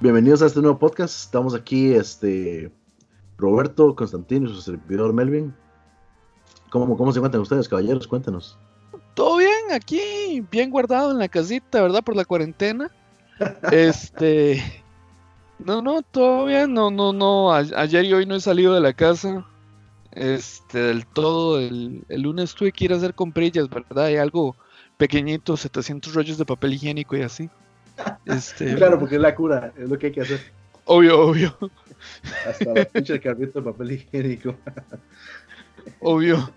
Bienvenidos a este nuevo podcast. Estamos aquí, este, Roberto, Constantino su servidor Melvin. ¿Cómo, ¿Cómo se encuentran ustedes, caballeros? Cuéntanos. Todo bien, aquí, bien guardado en la casita, ¿verdad? Por la cuarentena. este. No, no, todo bien. No, no, no. ayer y hoy no he salido de la casa. Este, del todo. El, el lunes tuve que ir a hacer comprillas, ¿verdad? Hay algo pequeñito, 700 rollos de papel higiénico y así. Este, claro, porque es la cura, es lo que hay que hacer. Obvio, obvio. Hasta la pinche carrito de papel higiénico. Obvio.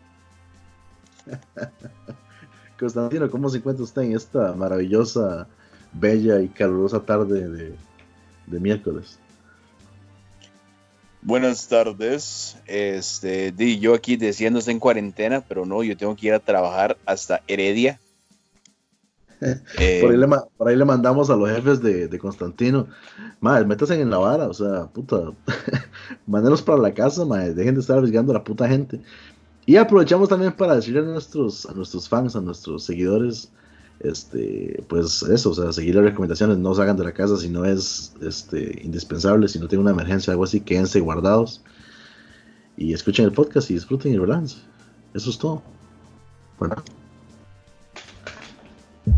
Constantino, ¿cómo se encuentra usted en esta maravillosa, bella y calurosa tarde de, de miércoles? Buenas tardes. Este, di yo aquí diciéndose en cuarentena, pero no, yo tengo que ir a trabajar hasta Heredia eh, por, ahí le, por, ahí le, mandamos a los jefes de, de Constantino, madre, métanse en la vara, o sea, puta, mándenos para la casa, madre, dejen de estar arriesgando a la puta gente. Y aprovechamos también para decirle a nuestros, a nuestros fans, a nuestros seguidores, este, pues eso, o sea, seguir las recomendaciones, no salgan de la casa si no es este, indispensable, si no tienen una emergencia o algo así, quédense guardados y escuchen el podcast y disfruten el balance. Eso es todo. Bueno.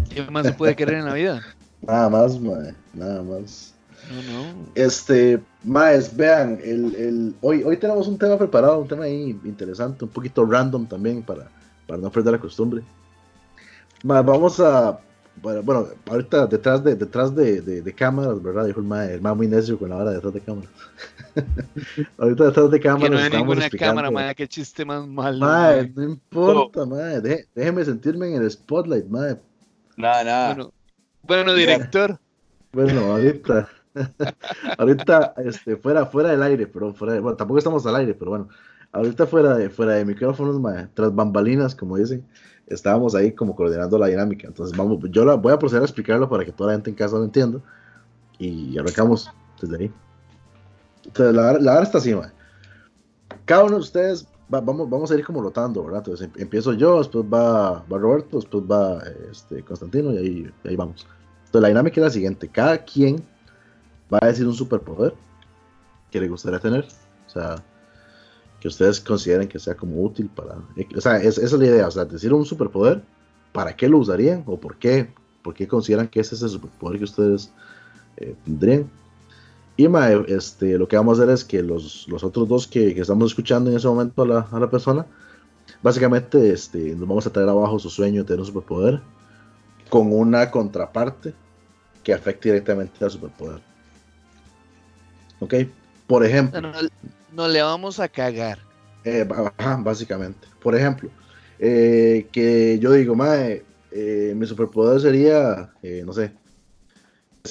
¿Qué más se puede querer en la vida? Nada más, mae, nada más. No, no. Este, más, vean, el, el, hoy, hoy tenemos un tema preparado, un tema ahí interesante, un poquito random también para, para no perder la costumbre. Más, vamos a, bueno, ahorita detrás de, detrás de, de, cámaras, ¿verdad? Dijo el mae, el mae muy necio con la hora detrás de cámaras. ahorita detrás de cámaras. Que no hay ninguna cámara, mae, qué chiste más malo. Mae, no importa, mae, déjeme sentirme en el spotlight, mae Nada, nada. Bueno, director. Bueno, ahorita. ahorita, este, fuera, fuera del aire, pero fuera de, bueno, tampoco estamos al aire, pero bueno, ahorita fuera de, fuera de micrófonos, tras bambalinas, como dicen, estábamos ahí como coordinando la dinámica. Entonces, vamos, yo la voy a proceder a explicarlo para que toda la gente en casa lo entienda. Y arrancamos desde ahí. Entonces, la, la está así, Cada uno de ustedes vamos, vamos a ir como rotando, ¿verdad? Entonces em, empiezo yo, después va, Roberto, después va este, Constantino y ahí, ahí vamos. Entonces la dinámica es la siguiente, cada quien va a decir un superpoder que le gustaría tener, o sea, que ustedes consideren que sea como útil para... O sea, esa es la idea, o sea, decir un superpoder, ¿para qué lo usarían o por qué? ¿Por qué consideran que ese es el superpoder que ustedes eh, tendrían? Y este, lo que vamos a hacer es que los, los otros dos que, estamos escuchando en ese momento a la, a la, persona, básicamente este, nos vamos a traer abajo su sueño de tener un superpoder con una contraparte que afecte directamente al superpoder. ¿Ok? Por ejemplo. No, le vamos a cagar. Eh, básicamente. Por ejemplo, eh, que yo digo, mae, eh, mi superpoder sería, no sé,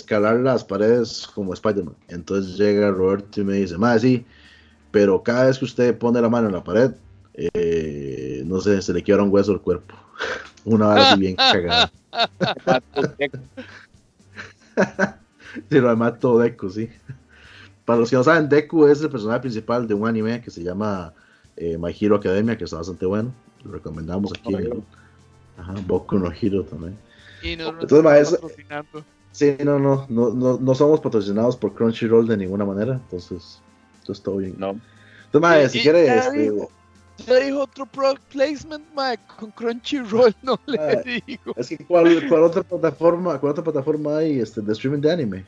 escalar las paredes como Spider-Man. Entonces llega Roberto y me dice, madre, sí, pero cada vez que usted pone la mano en la pared, eh, no sé, se le quiebra un hueso al cuerpo. Una vez así bien cagada. sí, lo mato Deku, sí. Para los que no saben, Deku es el personaje principal de un anime que se llama eh, My Hero Academia, que está bastante bueno. Lo recomendamos aquí. Ajá, Boku no Hero también. Y no, Entonces, Sí, no, no, no, no, no somos patrocinados por Crunchyroll de ninguna manera, entonces, entonces todo bien. No. Entonces, madre, si quieres. Este, ya dijo otro product placement, mae, con Crunchyroll no le digo. Es que ¿cuál, cuál, otra plataforma, cuál otra plataforma hay este, de streaming de anime?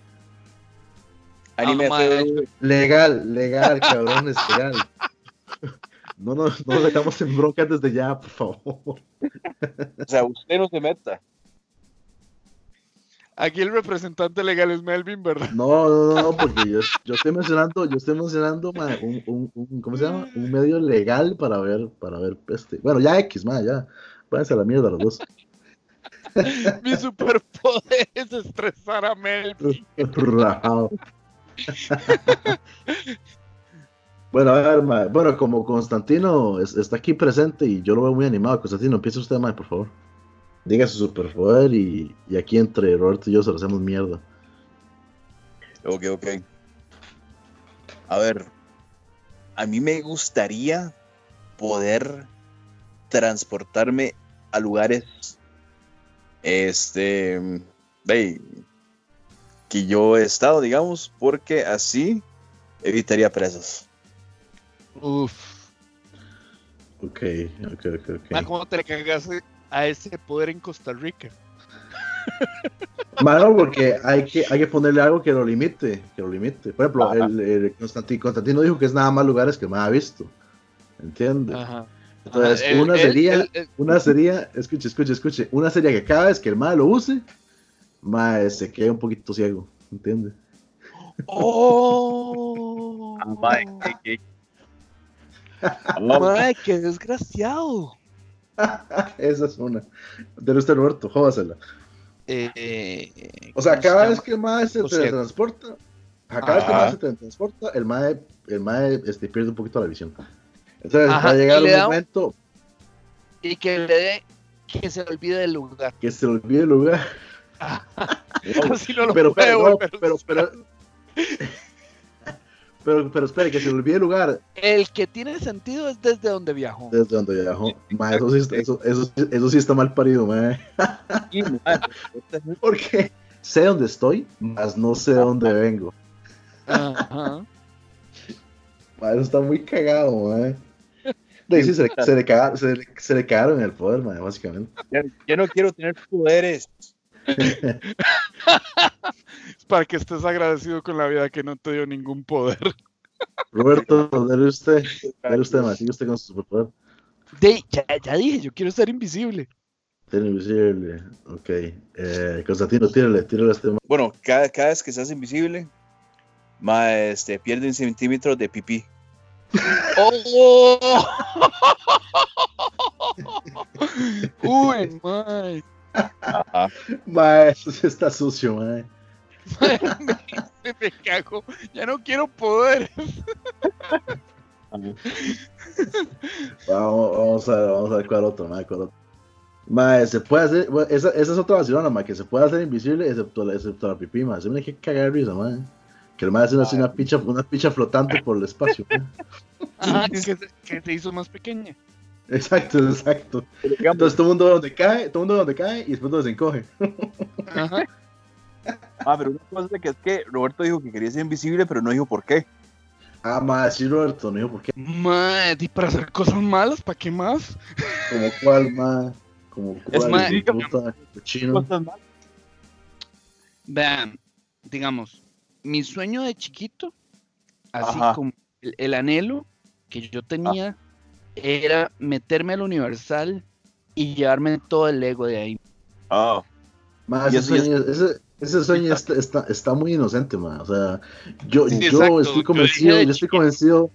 Anime ah, legal, legal, cabrones, legal. No nos no dejamos en bronca desde ya, por favor. O sea, usted no se meta. Aquí el representante legal es Melvin, ¿verdad? No, no, no, porque yo, yo estoy mencionando, yo estoy mencionando un, un, un, ¿cómo se llama? Un medio legal para ver, para ver este. Bueno, ya X, ma, ya. Váyanse a la mierda los dos. Mi superpoder es estresar a Melvin. bueno, a ver, ma, bueno, como Constantino está aquí presente y yo lo veo muy animado, Constantino, empieza usted, ma, por favor diga su superpoder y, y aquí entre Roberto y yo se lo hacemos mierda. Ok, ok. A ver, a mí me gustaría poder transportarme a lugares, este, ve, que yo he estado, digamos, porque así evitaría presas. Uf. Ok, ok, ok, ok. Ma, ¿Cómo te le cagaste a ese poder en Costa Rica? Mano, porque hay que, hay que ponerle algo que lo limite, que lo limite. Por ejemplo, el, el Constantino, Constantino dijo que es nada más lugares que más ha visto. ¿Entiendes? Ajá. Entonces, Ajá, una sería, una sería, escuche, escuche, escuche, una sería que cada vez que el mae lo use, mae se quede un poquito ciego, ¿entiendes? ¡Oh! Ah, mae, qué- qué- Ah, Mae, qué desgraciado. Esa es una. De usted, Roberto, jódasela. Eh, O sea, ¿cómo se cada vez que el mae se teletransporta, a cada vez que el mae se teletransporta, el mae, el mae este, pierde un poquito la visión. Entonces Ajá, va a llegar un momento Y que le dé que se olvide del lugar. que se le olvide el lugar. Así no lo pero, puede pero, pero, pero, pero espere, que se le olvide el lugar El que tiene sentido es desde donde viajó. desde donde viajó. Ma, eso, sí, está- eso, eso, eso sí está mal parido, mae. sí. Porque sé dónde estoy, mas no sé dónde vengo. Ajá. Ma, eso está muy cagado, mae. De ahí sí, se, le, se, le cagaron, se, le, se le cagaron el poder, mae, básicamente. Ya, ya no quiero tener poderes. Es para que estés agradecido con la vida que no te dio ningún poder. Roberto, dale usted, dale usted, mae, sigue usted con su superpoder. De, ya, ya dije, yo quiero ser invisible. Tiene invisible, ok. Eh, Constantino, tírale, tírale a este. Bueno, cada, cada vez que se hace invisible, mae, este, pierde un centímetro de pipí. ¡Oh! Uy, mae. Ajá. Mae, eso sí está sucio, mae. me, me cago. Ya no quiero poder. Vamos, vamos, a, vamos a ver cuál otro, mae, cuál otro. Mae, se puede hacer, bueno, esa, esa es otra vacilona, mae, que se puede hacer invisible excepto, la- excepto la pipí, mae. Se me que cagar de risa, mae. Que el mae hace una, picha, una picha flotante por el espacio. mae. Ajá, que, se, que se hizo más pequeña. Exacto, exacto. Entonces todo el mundo donde cae, todo el mundo donde cae y después donde se encoge. Ajá. Ah, pero una cosa que es que Roberto dijo que quería ser invisible, pero no dijo por qué. Ah, mae, sí, Roberto, no dijo por qué. Mae, y para hacer cosas malas, ¿para qué más? Como cuál, mae. Como Es cuál, más, puta, cochino. Cosas malas. Vean, digamos, mi sueño de chiquito, así Ajá. como el, el anhelo que yo tenía, era meterme al Universal y llevarme todo el ego de ahí. Ah, Y ese sueño, ese, ese sueño está, está, está muy inocente, mae. O sea, yo, Sí, yo exacto, estoy convencido, yo estoy convencido,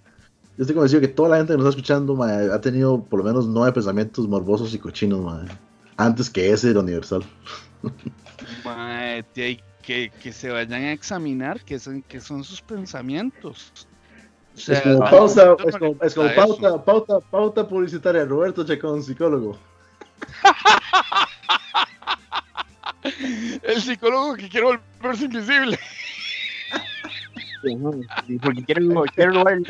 yo estoy convencido que toda la gente que nos está escuchando, ha tenido por lo menos nueve pensamientos morbosos y cochinos, mae. Antes que ese era universal. Ahí que, que se vayan a examinar qué son, qué son sus pensamientos. Sea, es como ah, pausa, es como, es como pauta, pauta, pauta publicitaria. Roberto Chacón, psicólogo. El psicólogo que quiere volverse invisible. porque quiero, quiero robar el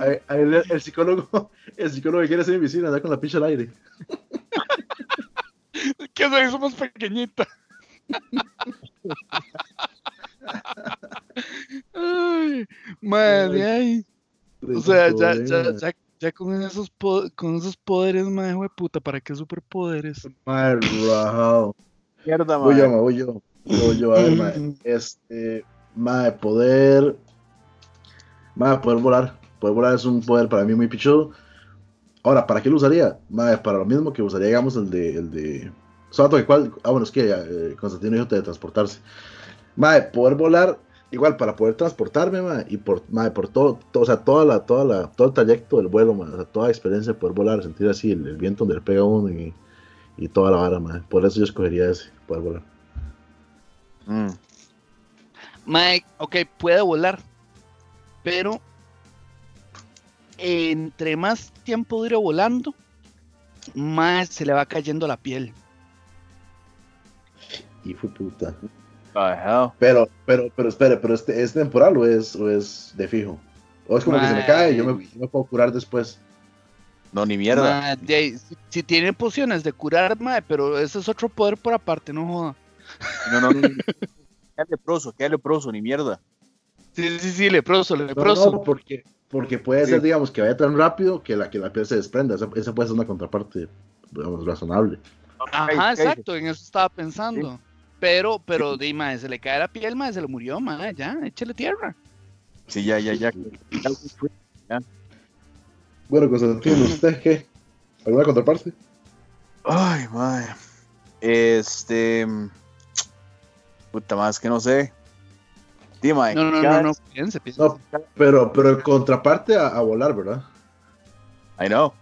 ahí el, el psicólogo, el psicólogo que quiere ser invisible, anda con la picha al aire. que se hizo más pequeñita. Ay, madre, ay. O sea, ya, ya, ya, ya con esos con esos poderes, madre, de puta, ¿para qué superpoderes? Mae, rajado. Mierda, Voy yo, voy yo. Voy yo, a ver, mae. Este, mae, poder. Mae, poder volar. Poder volar es un poder para mí muy pichudo. Ahora, ¿para qué lo usaría? Mae, para lo mismo que usaría, digamos, el de. El de... Solo que cuál. Ah, bueno, es que eh, Constantino dijo de Mae, poder volar. Igual, para poder transportarme, mae, y por, mae, por todo, todo, o sea, toda la, toda la, todo el trayecto del vuelo, mae, o sea, toda la experiencia de poder volar, sentir así el, el viento donde le pega uno y, y toda la vara, mae. Por eso yo escogería ese, poder volar. Mm. Mae, ok, puede volar, pero entre más tiempo dure volando, más se le va cayendo la piel. Hijo de Pero, pero, pero espere, pero este, ¿es temporal o es, o es de fijo? O es como que se me cae y yo me, yo me puedo curar después. No, ni mierda. De si, si tiene pociones de curar, mae, pero ese es otro poder por aparte, no joda. No, no, no. queda leproso, queda leproso, ni mierda. Sí, sí, sí, leproso, No, leproso. no, porque, porque puede Sí. ser, digamos, que vaya tan rápido que la, que la piel se desprenda. Esa, esa puede ser una contraparte, digamos, razonable. Ajá, exacto, en eso estaba pensando. Pero, pero, di, mae, se le cae la piel, mae, se le murió, mae, ya, échale tierra. Sí, ya, ya, ya. Bueno, Constantino, ¿usted qué? ¿Alguna contraparte? Ay, madre. Este. Puta más que no sé. Dime, No, no, no, no, piense, piense. No, pero, pero el contraparte a, a volar, ¿verdad? I know.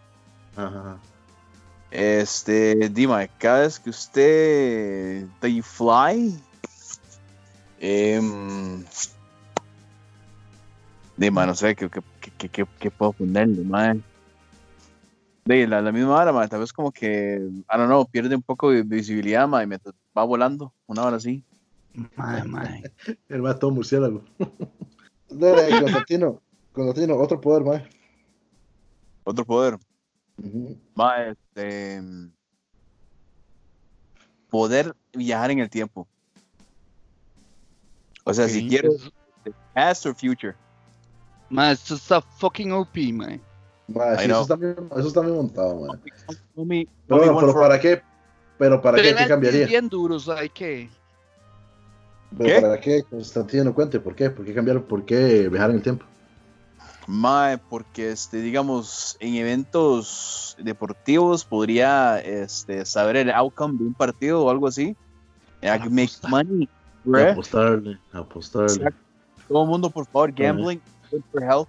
Ajá. Este, dime, cada vez que usted they fly, em, dime, no sé, ¿qué, qué, qué, qué, qué puedo ponerle, man? De la, la misma hora, man, tal vez como que, I don't know, pierde un poco de visibilidad, man, y mientras va volando, una hora así. Mae, mae. El más todo murciélago. Dale, Constantino. Constantino, otro poder, mae. Otro poder, Ma, este, poder viajar en el tiempo. O sea, si eso- past or future. Mae, esto está fucking OP, mae. Mae, sí, eso, está bien, eso está bien montado, mae. No me- no Pero, me bueno, pero for- ¿para qué? ¿Pero para qué? ¿Qué cambiaría? bien duros, hay que. ¿Pero ¿Qué? para qué? Constantino, no cuente. ¿Por qué? ¿Por qué cambiar? ¿Por qué viajar en el tiempo? Mae, porque este, digamos, en eventos deportivos podría este, saber el outcome de un partido o algo así. I can make money, bruh. Apostarle, apostarle. Exacto. Todo el mundo, por favor, gambling, good for health.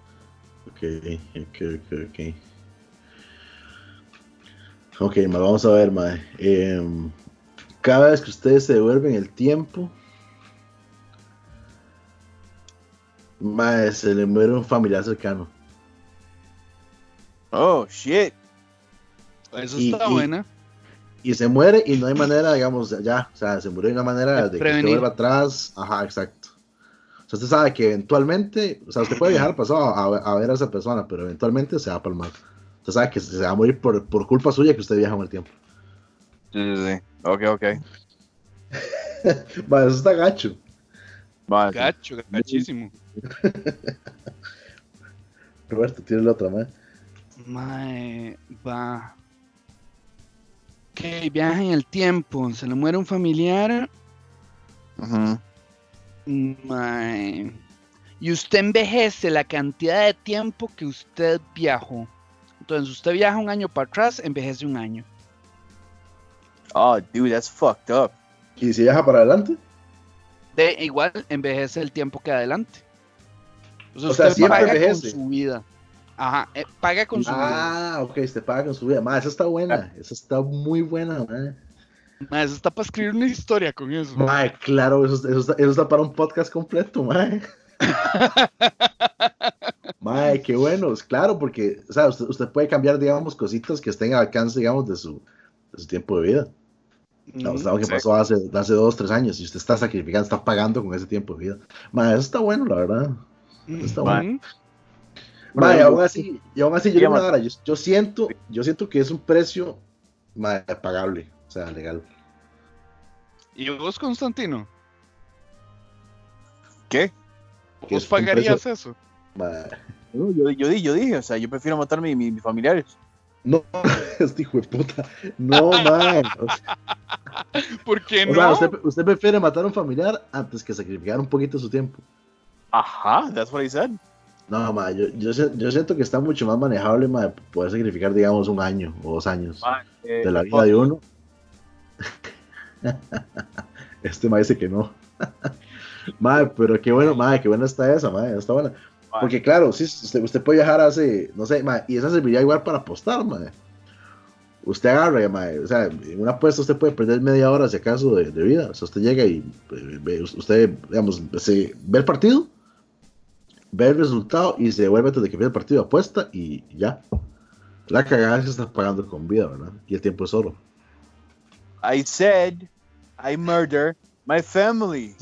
Ok, ok, ok, ok. Ok, ma, vamos a ver, mae. Em, cada vez que ustedes se devuelven el tiempo, mae, se le muere un familiar cercano. Oh, shit. Eso Y- está y- buena. Y se muere y no hay manera, digamos, ya, o sea, se murió de una manera De de, que usted prevenir. vuelva atrás. Ajá, exacto. O sea, usted sabe que eventualmente, o sea, usted puede viajar al pasado a, a ver a esa persona, pero eventualmente se va a palmar. Usted sabe que se va a morir por, por culpa suya que usted viaja en el tiempo. Sí, sí, sí. Ok, ok. Mae, eso está gacho. Mae, Gacho, gachísimo. Roberto, tiene la otra, mae. Mae, va. Ok, viaja en el tiempo. Se le muere un familiar. ujú. Mae. Y usted envejece la cantidad de tiempo que usted viajó. Entonces, usted viaja un año para atrás, envejece un año. Oh, dude, that's fucked up. ¿Y si viaja para adelante? De igual, envejece el tiempo que adelante. O sea, O sea, usted siempre paga envejece. con su vida. Ajá, eh, paga con su vida. Ah, ok, usted paga con su vida. Mae, esa está buena. Esa está muy buena, mae. Mae, eso está para escribir una historia con eso. Mae, claro, eso, eso, está, eso está para un podcast completo, mae. Mae, qué bueno, es claro, porque, o sea, usted, usted puede cambiar, digamos, cositas que estén al alcance, digamos, de su, de su tiempo de vida. No, Mm, algo que pasó hace, hace dos, tres años y usted está sacrificando, está pagando con ese tiempo de vida. Mae, eso está bueno, la verdad. está mm, bueno. Mae, Bueno, aún así, y aún así, yo, vara, yo, yo siento, yo siento que es un precio mae, pagable, o sea, legal. ¿Y vos, Constantino? ¿Qué? ¿Vos pagarías precio- eso? Yo, yo, di- yo dije, o sea, yo prefiero matar a mi- mi- mis familiares. No, este hijo de puta. No, man. O ¿Por qué o no? sea, usted, usted prefiere matar a un familiar antes que sacrificar un poquito de su tiempo. Ajá, that's what I said. No, man, yo, yo, siento que está mucho más manejable, man, poder sacrificar, digamos, un año o dos años eh, de la vida de uno. Este ma dice que no. Madre, pero qué bueno, madre, qué buena está esa, madre, está buena. Porque claro, sí, usted, usted puede viajar hace, no sé, y esa serviría igual para apostar, madre. Usted agarra, o sea, en una apuesta usted puede perder media hora, si acaso, de, de vida. O sea, usted llega y eh, ve- usted, digamos, se, ve el partido, ve el resultado y se devuelve antes de que empiece el partido, apuesta y ya. La cagada es que está pagando con vida, ¿verdad? Y el tiempo es oro. I said I murder my family.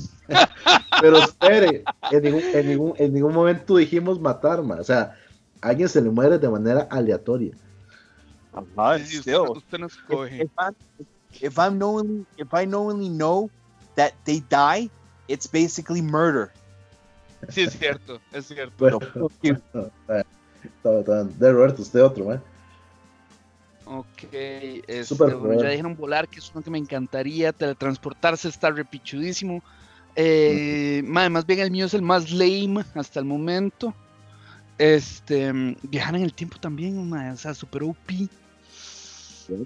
Pero espere, en ningún, en ningún, en ningún momento dijimos matar, ma. O sea, a alguien se le muere de manera aleatoria. Ajá, Sí, usted, still. usted no If, if I if I'm knowingly if I knowingly know that they die it's basically murder. Sí, es cierto, es cierto. Bueno, you. está- está- de Roberto, usted otro, man. Ok, este, bueno, ya dijeron volar, que es uno que me encantaría. Teletransportarse está repichudísimo. Eh, mae, más bien el mío es el más lame hasta el momento. Este, mm, viajar en el tiempo también, o sea, super OP.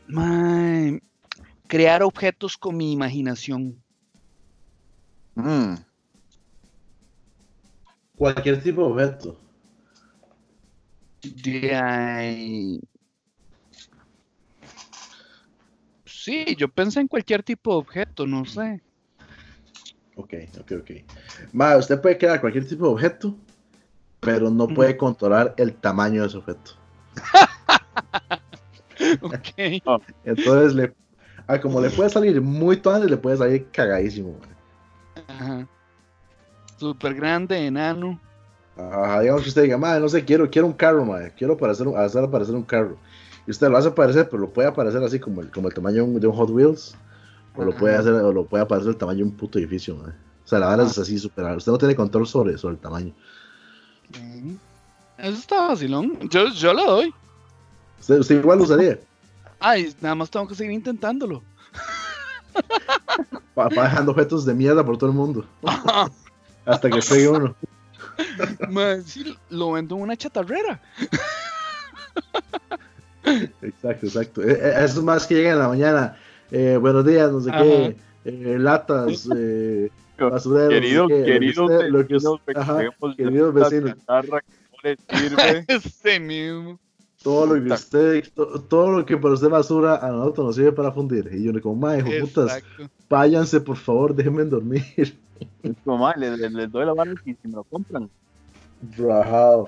Mae, crear objetos con mi imaginación. Mm, Cualquier tipo de objeto. De ahí- Sí, yo pensé en cualquier tipo de objeto, no sé. Ok, ok, ok. Ma, usted puede crear cualquier tipo de objeto, pero no puede controlar el tamaño de ese objeto. Ok. Entonces, le, ah, como le puede salir muy grande, le puede salir cagadísimo. ma. Ajá. Super grande, enano. Ajá, digamos que usted diga, madre, no sé, quiero, quiero un carro, madre, quiero parecer, un- hacer aparecer un carro. Y usted lo hace aparecer, pero lo puede aparecer así como el, como el tamaño de un, Hot Wheels, o lo puede hacer, o lo puede aparecer el tamaño de un puto edificio, madre. O sea, la verdad es Ah. así super. Usted no tiene control sobre, sobre el tamaño. Ujú. Eso está vacilón. Yo, yo lo doy. Usted, usted igual lo usaría. Ay, nada más tengo que seguir intentándolo. Va, va dejando objetos de mierda por todo el mundo. Hasta que pegue uno. Man, sí, lo vendo en una chatarrera. Exacto, exacto. Eh, eh, Eso es más que llega en la mañana. Eh, buenos días, no sé Ajá. qué. eh, latas, eh, basureros. no sé Queridos, qué, lo que queridos usted- lo que vecinos, usted- ajá, recogemos queridos esta vecinos. chatarra que no les sirve. Ese mismo. todo lo que usted, to- todo lo que para usted basura a nosotros nos sirve para fundir. Y yo le como, mae, putas, váyanse por favor, déjenme dormir. Es como, "Ma, les, les- doy la mano y si me lo compran. Rajado.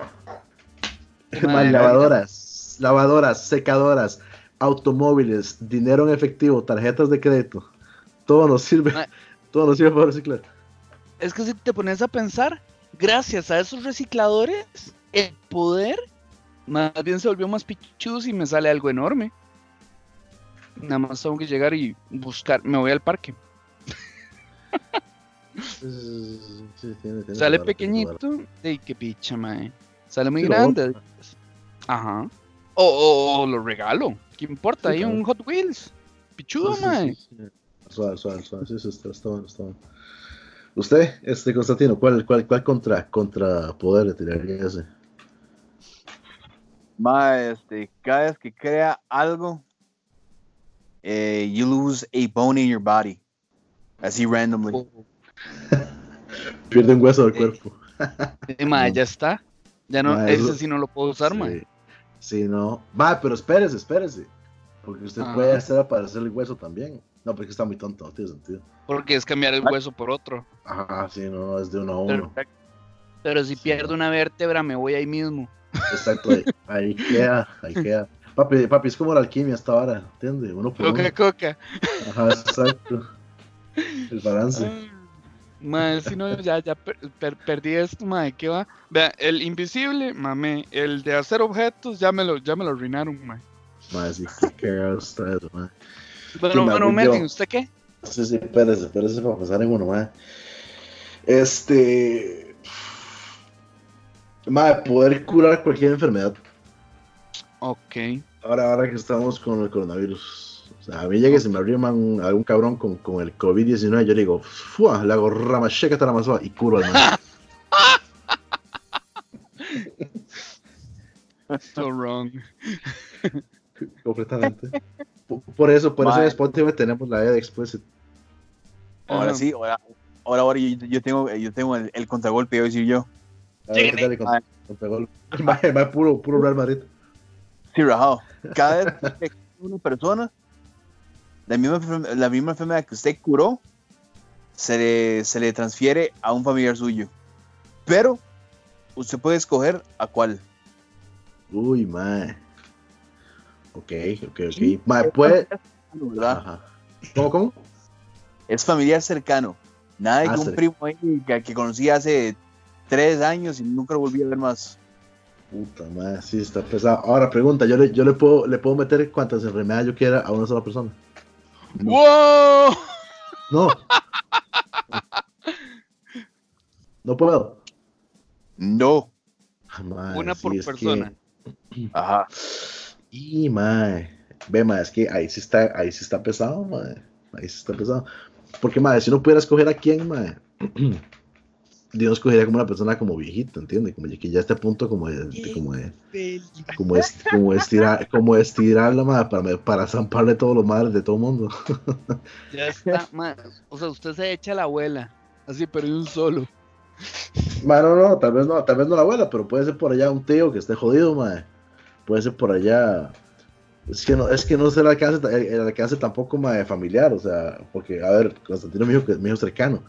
Madre Mae, lavadoras, lavadoras, secadoras, automóviles, dinero en efectivo, tarjetas de crédito. Todo nos sirve, todo nos sirve para reciclar. Es que si te pones a pensar, gracias a esos recicladores, el poder más bien se volvió más pichus y me sale algo enorme. Nada más tengo que llegar y buscar. Me voy al parque. Sí, tiene- tiene Sale pequeñito. ¡Ey, qué picha, mae! Sale muy Sí, grande. Ajá. O, o- o lo regalo. ¿Qué importa? Sí, Hay claro. un Hot Wheels. Pichudo, Sí, sí, mae. sí, sí. Suave, suave, suave. Sí, sí, está, está bueno, está bueno. Usted, este Constantino, ¿cuál, cuál, cuál contra, contra poder le tiraría ese? Ma, este, cada vez que crea algo, eh, you lose a bone in your body. Así randomly. Oh, Pierde un hueso del Eh, cuerpo. eh, mae, ya está. Ya no, ese sí no lo puedo usar, mae. Sí, no. Va, pero espérese, espérese. Porque usted puede hacer aparecer el hueso también. No, porque está muy tonto, no tiene sentido. Porque es cambiar el Ay. hueso por otro. Ajá, sí, no, es de uno a uno. Perfecto. Pero si Sí, pierdo no. una vértebra, me voy ahí mismo. Exacto, ahí, ahí queda, ahí queda. Papi, papi, es como la alquimia esta hora, ¿entiendes? Uno por uno. Coca, coca. Ajá, exacto. El balance. Ah, Mae, si no, ya, ya per- per- perdí esto, mae, ¿qué va? Vea, el invisible, mame, el de hacer objetos, ya me lo, ya me lo arruinaron, mae. Más, sí, qué cagado está eso, man. Bueno. Melvin, ¿usted qué? Sí, sí, espérese, espérese para pasar en uno. Este. Más, poder curar cualquier enfermedad. Ok. Ahora, ahora que estamos con el coronavirus. Sea, a mí llega y se me arrima un- algún cabrón con, con el COVID-19, yo le digo, ¡fua! Le hago ramacheca taramazoa y curo al man. So wrong. completamente. Por, por eso, por eso en. Spotify tenemos la E de Explicit. Ahora sí, ahora, ahora, ahora yo, yo tengo, yo tengo el, el contragolpe, voy a decir yo. A ver, mae, puro, puro Real Madrid. Sí, rajado. Cada vez que una persona, la misma, la misma enfermedad que usted curó, se le, se le transfiere a un familiar suyo. Pero usted puede escoger a cuál. Uy, mae. Ok, ok, ok. Sí. Mae, puede. ¿verdad? Ajá. ¿Cómo, cómo? Es familiar cercano. Nada de Ah, que un primo ahí que, que conocí hace tres años y nunca lo volví a ver más. Puta madre, sí, está pesado. Ahora pregunta, yo le, yo le puedo, le puedo meter cuantas enfermedades yo quiera a una sola persona. ¡Wow! No, No puedo. No. Ah, Una sí, por que- persona. Ajá. Y, mae. Ve, mae, es que ahí sí está, ahí sí está pesado, mae. Ahí sí está pesado. Porque, mae, si uno pudiera escoger a quién, mae. Yo escogería como una persona como viejita, ¿entiendes? Como que ya está a punto como de, de- como de, como de, como de estirar, como de estirarla, mae, para, para zamparle todos los madres de todo el mundo. Ya está, ma, O sea, usted se echa a la abuela. Así, pero de un solo. Mae, no, no, tal vez no, tal vez no la abuela, pero puede ser por allá un tío que esté jodido, mae. Puede ser por allá. Es que no, es que no se le alcance, el, el alcance tampoco mae, familiar, o sea, porque, a ver, Constantino me dijo que es mi hijo cercano,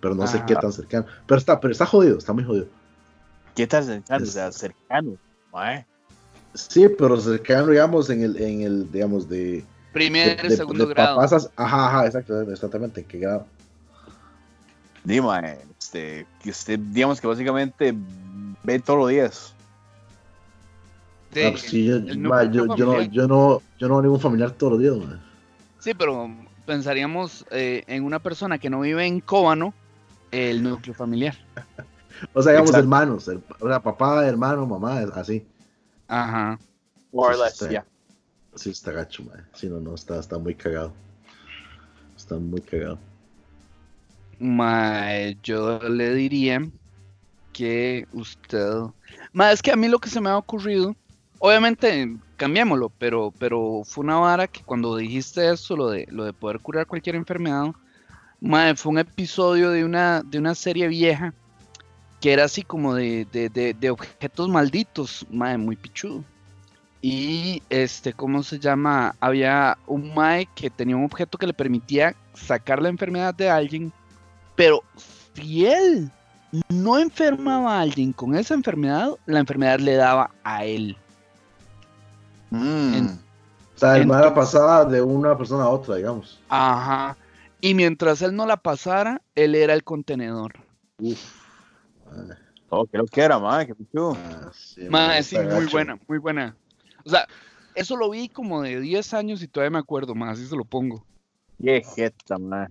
pero no sé qué tan cercano. Pero está, pero está jodido, está muy jodido. ¿Qué tal cercano? O Es- sea, cercano. mae. Sí, pero cercano, digamos, en el, en el, digamos, de, Primer, de- segundo de grado. papás, as- ajá, ajá, exacto, exactamente, ¿en qué grado? Di, mae, este, que usted, digamos que básicamente ve todos los días. Sí, Ah, pues sí, yo, no, yo no, yo no veo ningún familiar todos los días. Sí, pero pensaríamos eh, en una persona que no vive en Cóbano, el núcleo familiar. O sea, digamos, Exacto. hermanos, el- o sea, papá, hermano, mamá, así. Ajá. More or less, está. ya. Sí, está gacho, mae. Sí, no, no, está, está muy cagado. Está muy cagado. Mae, yo le diría que usted. Mae, es que a mí lo que se me ha ocurrido, obviamente cambiémoslo, pero, pero fue una vara que cuando dijiste eso, lo de, lo de poder curar cualquier enfermedad, mae, fue un episodio de una, de una serie vieja que era así como de, de, de, de objetos malditos, mae, muy pichudo. Y este, ¿cómo se llama? Había un mae que tenía un objeto que le permitía sacar la enfermedad de alguien pero si él no enfermaba a alguien con esa enfermedad, la enfermedad le daba a él. Mm. En- O sea, el mae la pasaba de una persona a otra, digamos. Ajá. Y mientras él no la pasara, él era el contenedor. Uf. Oh, creo que era, mae, que pichu. ah, sí, mae, sí, muy gacho. buena, muy buena. O sea, eso lo vi como de 10 años y todavía me acuerdo más, así se lo pongo. Qué jeta, mae.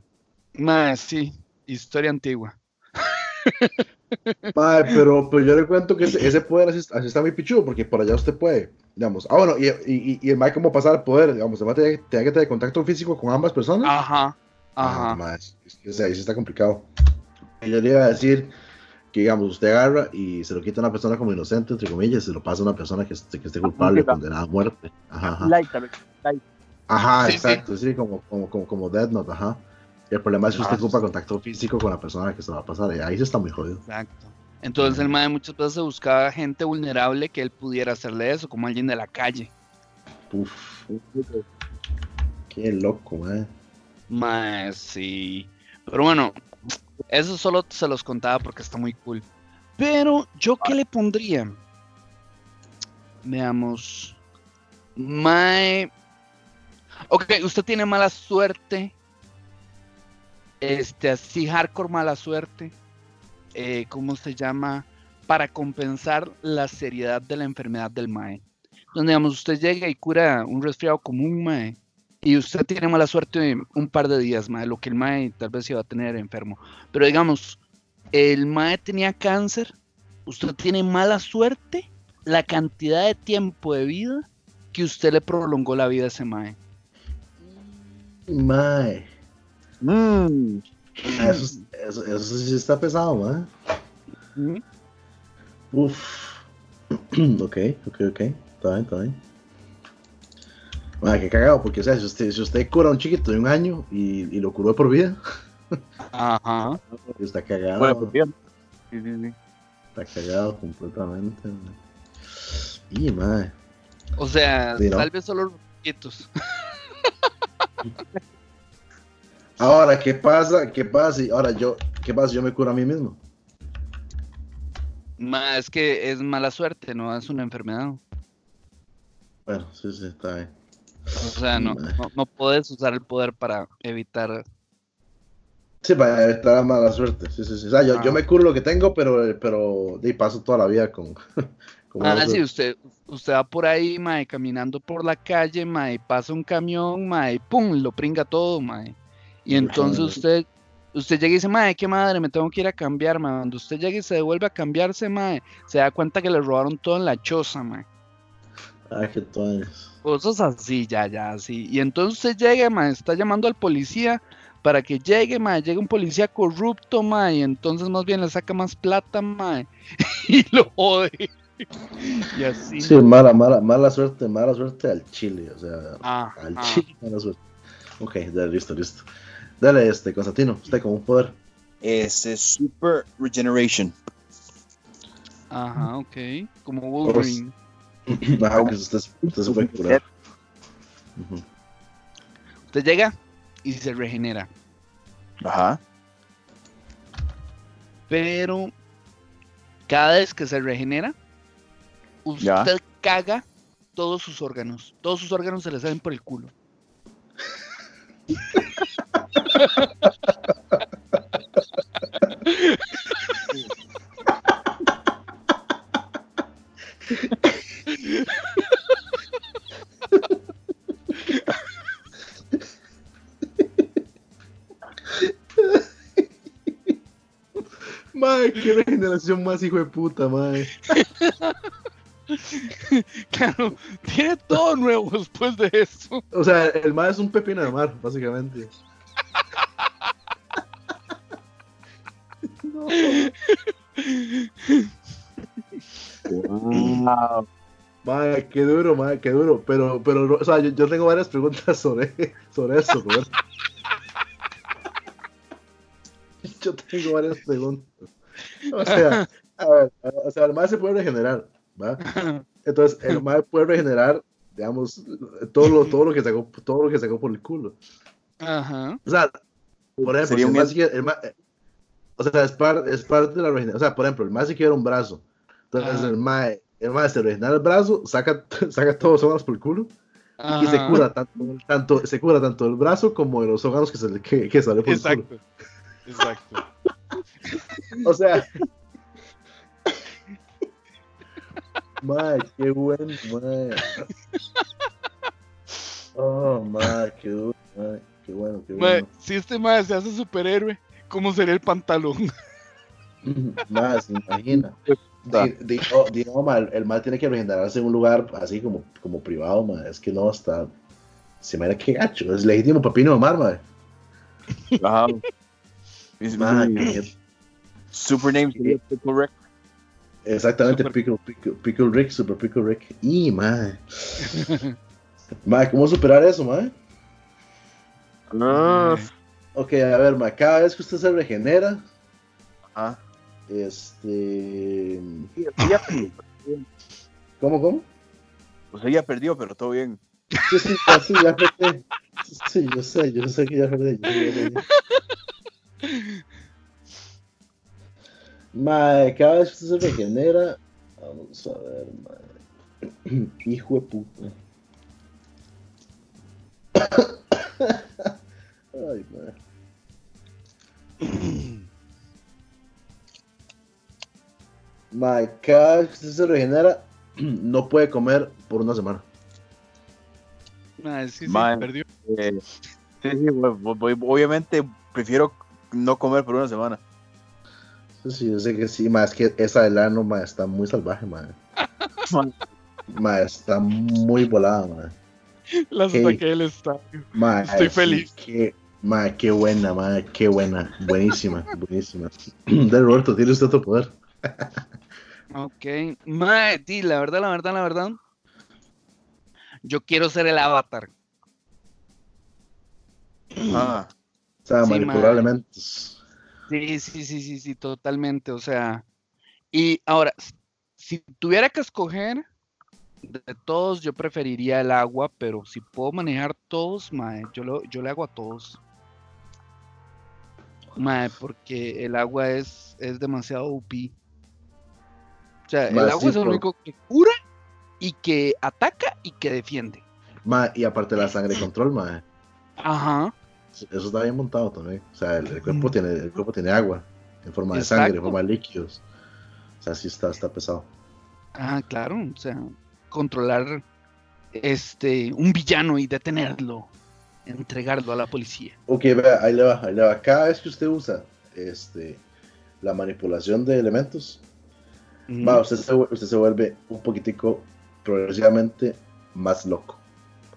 Mae, sí, historia antigua. Mae, pero, pero yo le cuento que ese, ese poder así, así está muy pichudo, porque por allá usted puede, digamos. Ah, bueno, y, y, y el ¿cómo pasar el poder? Digamos, el mae tiene, tiene que tener contacto físico con ambas personas. Ajá, ajá. mae, que o sea, ahí sí está complicado. Y Yo le iba a decir que, digamos, usted agarra y se lo quita a una persona como inocente, entre comillas, y se lo pasa a una persona que, esté- que esté culpable, condenada a muerte. Ajá, ajá. Light, light. Ajá, Sí, sí. exacto, sí, como, como, como, como Death Note, ajá. Y el problema es que usted Ah. ocupa contacto físico con la persona que se va a pasar, y ahí sí está muy jodido. Exacto. Entonces el mae muchas veces buscaba gente vulnerable que él pudiera hacerle eso, como alguien de la calle. Uf, qué loco, man. Mae, sí. Pero bueno, eso solo se los contaba porque está muy cool. Pero yo qué le pondría? Veamos. Mae. Ok, usted tiene mala suerte. Este, así hardcore mala suerte. Eh, ¿Cómo se llama? Para compensar la seriedad de la enfermedad del Mae. Donde, digamos, usted llega y cura un resfriado común, Mae y usted tiene mala suerte un par de días, mae, lo que el mae tal vez iba a tener enfermo. Pero digamos, el mae tenía cáncer, usted tiene mala suerte, la cantidad de tiempo de vida que usted le prolongó la vida a ese mae. Mae. Mm. Eso, eso, eso sí está pesado, man. Uf. ok, ok, ok. Está bien, está bien. Mae, qué cagado, porque o sea, si usted, si usted cura a un chiquito de un año y, y lo curó de por vida, Ajá. está cagado. Bueno, pues bien. Sí, sí, sí. Está cagado completamente. man. Y, mae. O sea, ¿no? tal vez solo los chiquitos. Ahora, ¿qué pasa? ¿Qué pasa? si- Ahora yo, ¿qué pasa? si Yo me curo a mí mismo. Es que es mala suerte, no es una enfermedad. Bueno, sí, sí, está bien. O sea, no, Mae. no, no puedes usar el poder para evitar. Sí, para evitar la mala suerte. Sí, sí, sí. O sea, yo, Ah. yo me curo lo que tengo, pero, pero de paso toda la vida con. con Ah, sí, usted, usted va por ahí, mae, caminando por la calle, mae, pasa un camión, mae, pum, lo pringa todo, mae. Y entonces usted, usted llega y dice, mae, qué madre, me tengo que ir a cambiar, mae. Cuando usted llega y se devuelve a cambiarse, mae, se da cuenta que le robaron todo en la choza, mae. Ay, qué tones. Cosas así, ya, ya, así. Y entonces usted llega, mae, está llamando al policía para que llegue, mae, llega un policía corrupto, mae, y entonces más bien le saca más plata, mae, y lo jode. y así. Sí, mala, mala, mala suerte, mala suerte al Chile, o sea, Ah, al ah. Chile, mala suerte. Ok, dale, listo, listo. Dale, este, Constantino, usted como un poder. Este, Super Regeneration. Ajá, ok. Como Wolverine. Ajá, que usted, usted se puede curar. Usted llega y se regenera. Ajá. Pero cada vez que se regenera, usted Ya. caga todos sus órganos. Todos sus órganos se le salen por el culo. regeneración más hijo de puta, madre. Claro, tiene todo nuevo después de eso. O sea, el mar es un pepino de mar, básicamente. No. Wow. Madre, qué duro, madre, qué duro. Pero, pero, o sea, yo, yo tengo varias preguntas sobre, sobre eso. Yo tengo varias preguntas. O sea, a ver, o sea, el mar se puede regenerar, ¿va? Entonces, el mar puede regenerar, digamos, todo lo, todo lo que sacó, todo lo que sacó por el culo. Ajá. O sea, por ejemplo, Sería si el se quiere- el o sea, es, par- es parte de la regeneración. O sea, por ejemplo, el más si quiere un brazo. Entonces, Ajá. el mae, el mae se regenera el brazo, saca, saca todos los órganos por el culo y se Ajá. cura tanto, tanto, se cura tanto el brazo como de los órganos que, se que, que sale por el culo. Exacto. O sea. Mae, qué bueno, mae. Oh, mae, qué duro, mae. Qué bueno, qué Mae, bueno. si este mae se hace superhéroe, ¿cómo sería el pantalón? Mae, se imagina. Di- di- oh, di- no, ma, el, el mal tiene que regenerarse en un lugar así como, como privado, ma. es que no está. Se me da que gacho, es legítimo papino de mar, ma. Ajá. Mis- Ma, mis- que- Super name sería Pickle Rick. exactamente, Super- Pickle, Pickle, Pickle Rick, Super Pickle Rick. Y, ma. Ma, ¿cómo superar eso, ma? Ah. Ok, a ver, ma, cada vez que usted se regenera, Ajá. este. Sí, ya perdió. ¿Cómo, cómo? Pues ella perdió, pero todo bien. Sí, sí, ya, sí, ya perdí. Sí, yo sé, yo sé que ya perdí. yo sé que ya perdí. Mae, cada vez que usted se regenera, vamos a ver, mae. Hijo de puta. Ay, mae. Mae, cada vez que usted se regenera, no puede comer por una semana. Mae, sí, sí, perdió. Eh, sí, sí, voy- voy- obviamente prefiero no comer por una semana. Sí, sí, yo sé que sí, más que esa del ano, ma, está muy salvaje, ma. Ma, está muy volada, ma. La Ok. saqué del estadio. Ma, Estoy sí, feliz. Qué, ma, qué buena, ma, qué buena. Buenísima, buenísima. De Roberto, tiene usted otro poder. Ok. Mae, sí, la verdad, la verdad, la verdad. Yo quiero ser el avatar. Ah, O sea, Sí, manipular ma. elementos. Sí, sí, sí, sí, sí, totalmente. O sea, y ahora, si tuviera que escoger de todos, yo preferiría el agua, pero si puedo manejar todos, mae, yo, lo, yo le hago a todos. Mae, porque el agua es, es demasiado UP. O sea, el agua sí, es el único que cura y que ataca y que defiende. Ma, y aparte la sangre control, ma. Ajá. Eso está bien montado también. O sea, el, el cuerpo Mm. tiene, el cuerpo tiene agua en forma de sangre, en forma de líquidos. O sea, sí está, está pesado. Ah, claro, o sea, controlar este un villano y detenerlo. entregarlo a la policía. Ok, vea, ahí le va, ahí le va. Cada vez que usted usa este, la manipulación de elementos, va, usted, se, usted se vuelve un poquitico progresivamente más loco.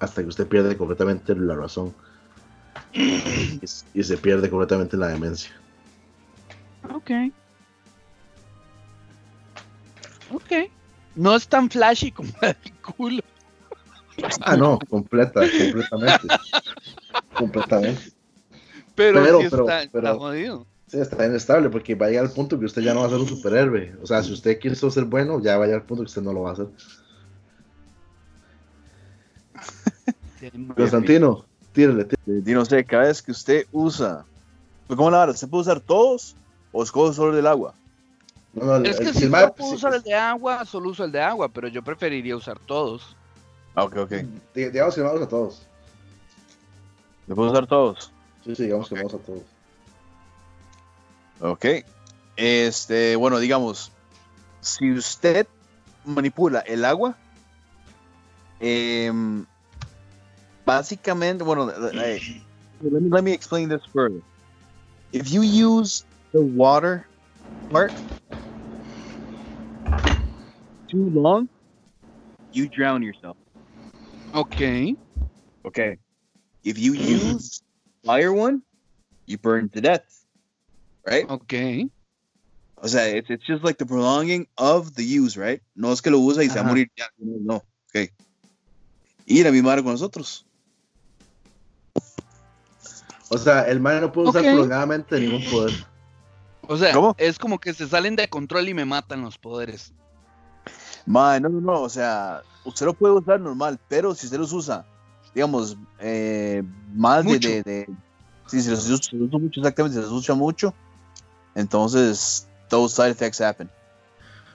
Hasta que usted pierde completamente la razón. Y, se pierde completamente la demencia. Ok. Ok. No es tan flashy como el culo. Ah, no, completa, completamente. completamente. Pero, Pero- sí pero- está, jodido. Sí, está inestable porque va a llegar al punto que usted ya no va a ser un superhéroe. O sea, si usted quiso ser bueno, ya va a llegar al punto que usted no lo va a hacer. Constantino, tírele, tírele. Y no sé, cada vez que usted usa. pues, ¿Cómo la vara? ¿Usted puede usar todos o escoge solo el del agua? No, no, el- Es que el- si el mae- puedo sí, usar el de agua, solo uso el de agua, pero yo preferiría usar todos. Ah, ok, ok. di- Digamos que vamos a todos. ¿Le puedo usar todos? Sí, sí, digamos que vamos a todos. Ok. Este, bueno, digamos, si usted manipula el agua, em, básicamente, bueno, eh, let me, let me explain this further. If you use the water part too long, you drown yourself. Ok. Okay. If you use fire one, you burn to death. Right? Ok. O sea, it's, it's just like the prolonging of the use, right? No es que lo usa y se va a Ajá. morir ya. No, no. Ok. Y la misma con nosotros. O sea, el mae no puede usar Ok. prolongadamente ningún poder. O sea, ¿Cómo? es como que se salen de control y me matan los poderes. Man, no, no, no. O sea, usted lo puede usar normal, pero si usted los usa, digamos, eh, más de, Mucho. de, de- Sí, si los usa, si los usa mucho, exactamente, si los usa mucho, entonces those side effects happen.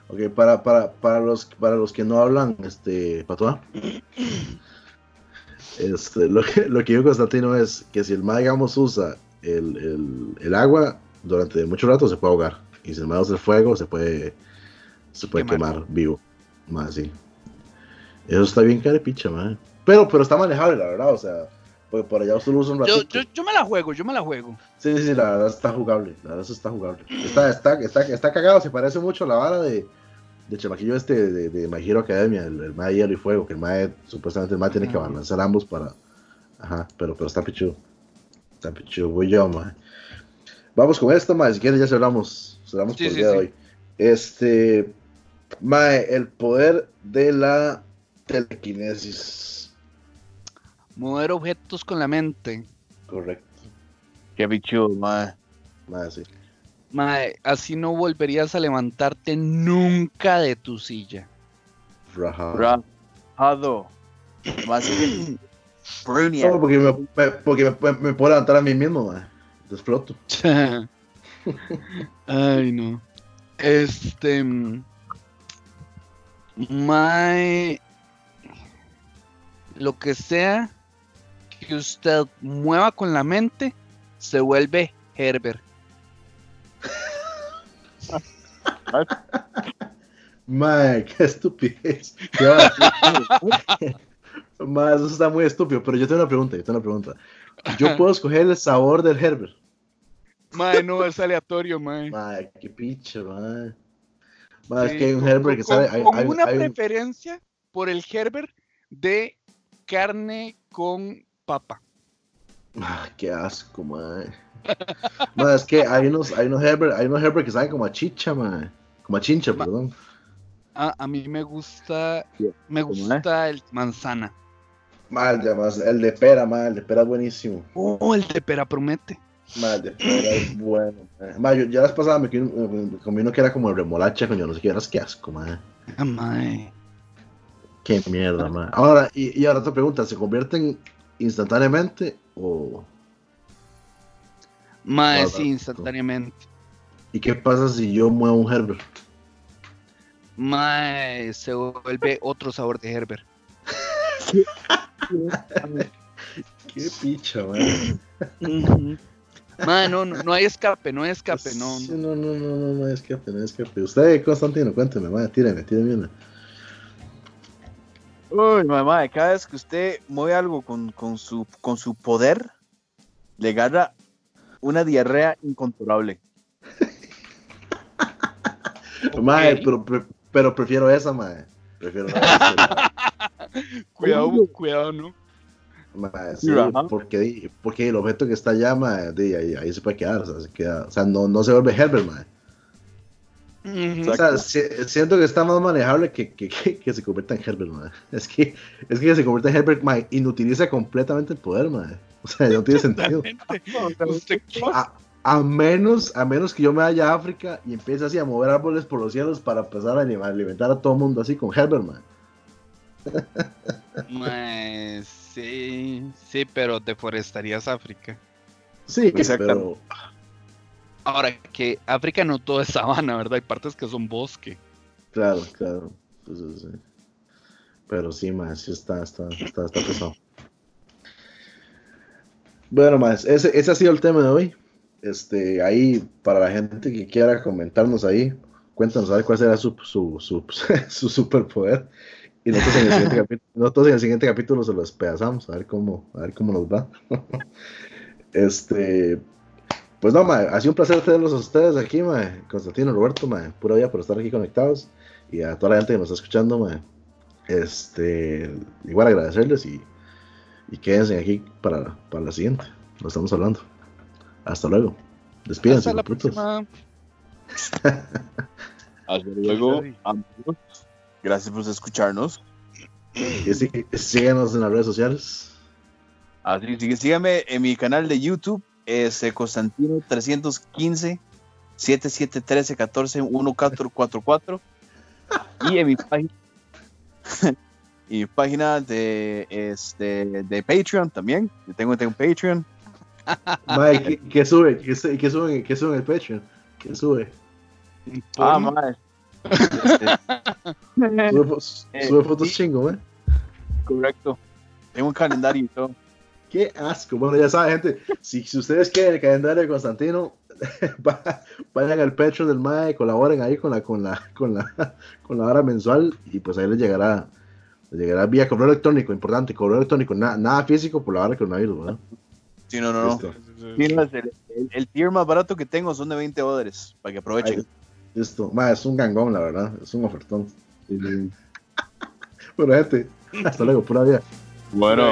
Ok, para, para, para, los, para los que no hablan este, patois, este, lo, que, lo que dijo Constantino es que si el mae, digamos, usa el, el, el agua durante mucho rato, se puede ahogar. Y si el mae usa el fuego, se puede, se puede Quemar. quemar, vivo. Más sí. Eso está bien carepicha, mae. Pero, pero está manejable, la verdad, o sea, porque por allá usted lo usa un ratito. Yo, yo, yo me la juego, yo me la juego. Sí, sí, la verdad está jugable. La verdad eso está jugable. Está, está, está, está cagado, se parece mucho a la vara de, de chamaquillo este de, de My Hero Academia, el, el mae de hielo y fuego, que el mae, supuestamente el mae tiene que balancear ambos para. Ajá, pero, pero está pichudo. Está pichudo, voy yo, mae. Vamos con esto, mae, si quieres ya cerramos. Cerramos Sí, por el sí, día de hoy. Este. Mae, el poder de la telequinesis. Mover objetos con la mente. Correcto. Qué bicho, man. Mae, sí. Mae, así no volverías a levantarte nunca de tu silla. Raja. Rajado. Más porque me, me- porque me, me puedo levantar a mí mismo, mae. Exploto. Ay, no. Este. mm, Mae. Lo que sea que usted mueva con la mente se vuelve Herbert. Mae, qué estupidez. ¿Qué va? Mae, eso está muy estúpido, pero yo tengo una pregunta, yo tengo una pregunta. Yo puedo escoger el sabor del Herbert. Mae, no, es aleatorio, mae. Mae, qué picha, mae. Mae, es Sí, que hay un con- Herbert que con- sabe. Hay, con hay- una hay un- preferencia por el Herbert de carne con papa. Ah, qué asco, mae. Mae, es que hay unos, hay unos Herbert, hay unos Herbert que saben como a chicha, mae. Como a chincha, Ma- perdón. Ah, a mí me gusta, Sí, me gusta el manzana. Mae, ya más, el de pera, mae, el de pera es buenísimo. Oh, el de pera promete. Mae, el de pera es bueno. yo ya las pasadas me, comí- me comí uno que era como de remolacha, coño, no sé qué, era qué asco, mae. Ah. Qué mierda, man. Ahora, y, y ahora otra pregunta, ¿se convierten instantáneamente o Guarda, sí, instantáneamente. Y qué pasa si yo muevo un Herbert? Mae, se vuelve otro sabor de Herbert. Qué picha. Ujú. Mae, no, no, no hay escape, no hay escape, no. Sí, no. no, no, no, no, no, escape, no escape. Usted, Constantino, cuénteme, man, tíreme, tíreme una. Uy, mamá, cada vez que usted mueve algo con, con, su, con su poder, le agarra una diarrea incontrolable. Mae, pero, pre- pero prefiero esa, mae. Prefiero esa. Cuidado, cuidado, ¿no? Mae, sí, porque, porque el objeto que está allá, mae, ahí, ahí se puede quedar. O sea, se queda, o sea no, no se vuelve Herbert, mae. O sea, si- siento que está más manejable que, que, que, que se convierta en Herbert, mae. Es que, es que se convierte en Herbert, mae, inutiliza completamente el poder, mae. O sea, no tiene sentido. A, a menos, a menos que yo me vaya a África y empiece así a mover árboles por los cielos para empezar a alim- a alimentar a todo el mundo así con Herbert, mae. Mae, sí, sí, pero deforestarías África. Sí, pero Ahora, que África no todo es sabana, ¿verdad? Hay partes que son bosque. claro, claro. Sí. Pero sí, más, sí está, está, está, está pesado. Bueno, más, ese, ese ha sido el tema de hoy. Este, ahí, para la gente que quiera comentarnos ahí, cuéntanos a ver cuál será su, su, su, su superpoder. Y nosotros en, el siguiente capítulo, nosotros en el siguiente capítulo se lo despedazamos, a ver cómo, a ver cómo nos va. este, pues no, ma, ha sido un placer tenerlos a ustedes aquí, ma, Constantino, Roberto, ma, pura vida por estar aquí conectados. Y a toda la gente que nos está escuchando, ma, este, igual agradecerles y, y quédense aquí para, para la siguiente. Nos estamos hablando. Hasta luego. Despídense, Hasta la putos. próxima. Hasta luego, amigos. Gracias por escucharnos. Y sí- síguenos en las redes sociales. Así que síganme en mi canal de YouTube, es eh, Constantino 315 7713 14 1444 y en mi página y mi página de este de Patreon también. Yo tengo, tengo un Patreon. Mae, ¿qué, qué sube? ¿Qué, qué sube? ¿Qué sube en el Patreon? ¿Qué sube? Ah, mae. Sube, Eh, sube fotos chingo, mae. correcto. Tengo un calendario y todo. Qué asco. Bueno, ya saben, gente. Si, si ustedes quieren el calendario de Constantino, va- vayan al Patreon del MAE, colaboren ahí con la, con la, con la, con la hora mensual y pues ahí les llegará, les llegará vía correo electrónico, importante, correo electrónico, na- nada físico por la hora del coronavirus, ¿verdad? Sí, no, no, no. Listo. Sí, el, el- el tier más barato que tengo son de 20 dólares, para que aprovechen. Listo. Ma, es un gangón, la verdad. Es un ofertón. Bueno, gente, hasta luego, pura vida. Bueno.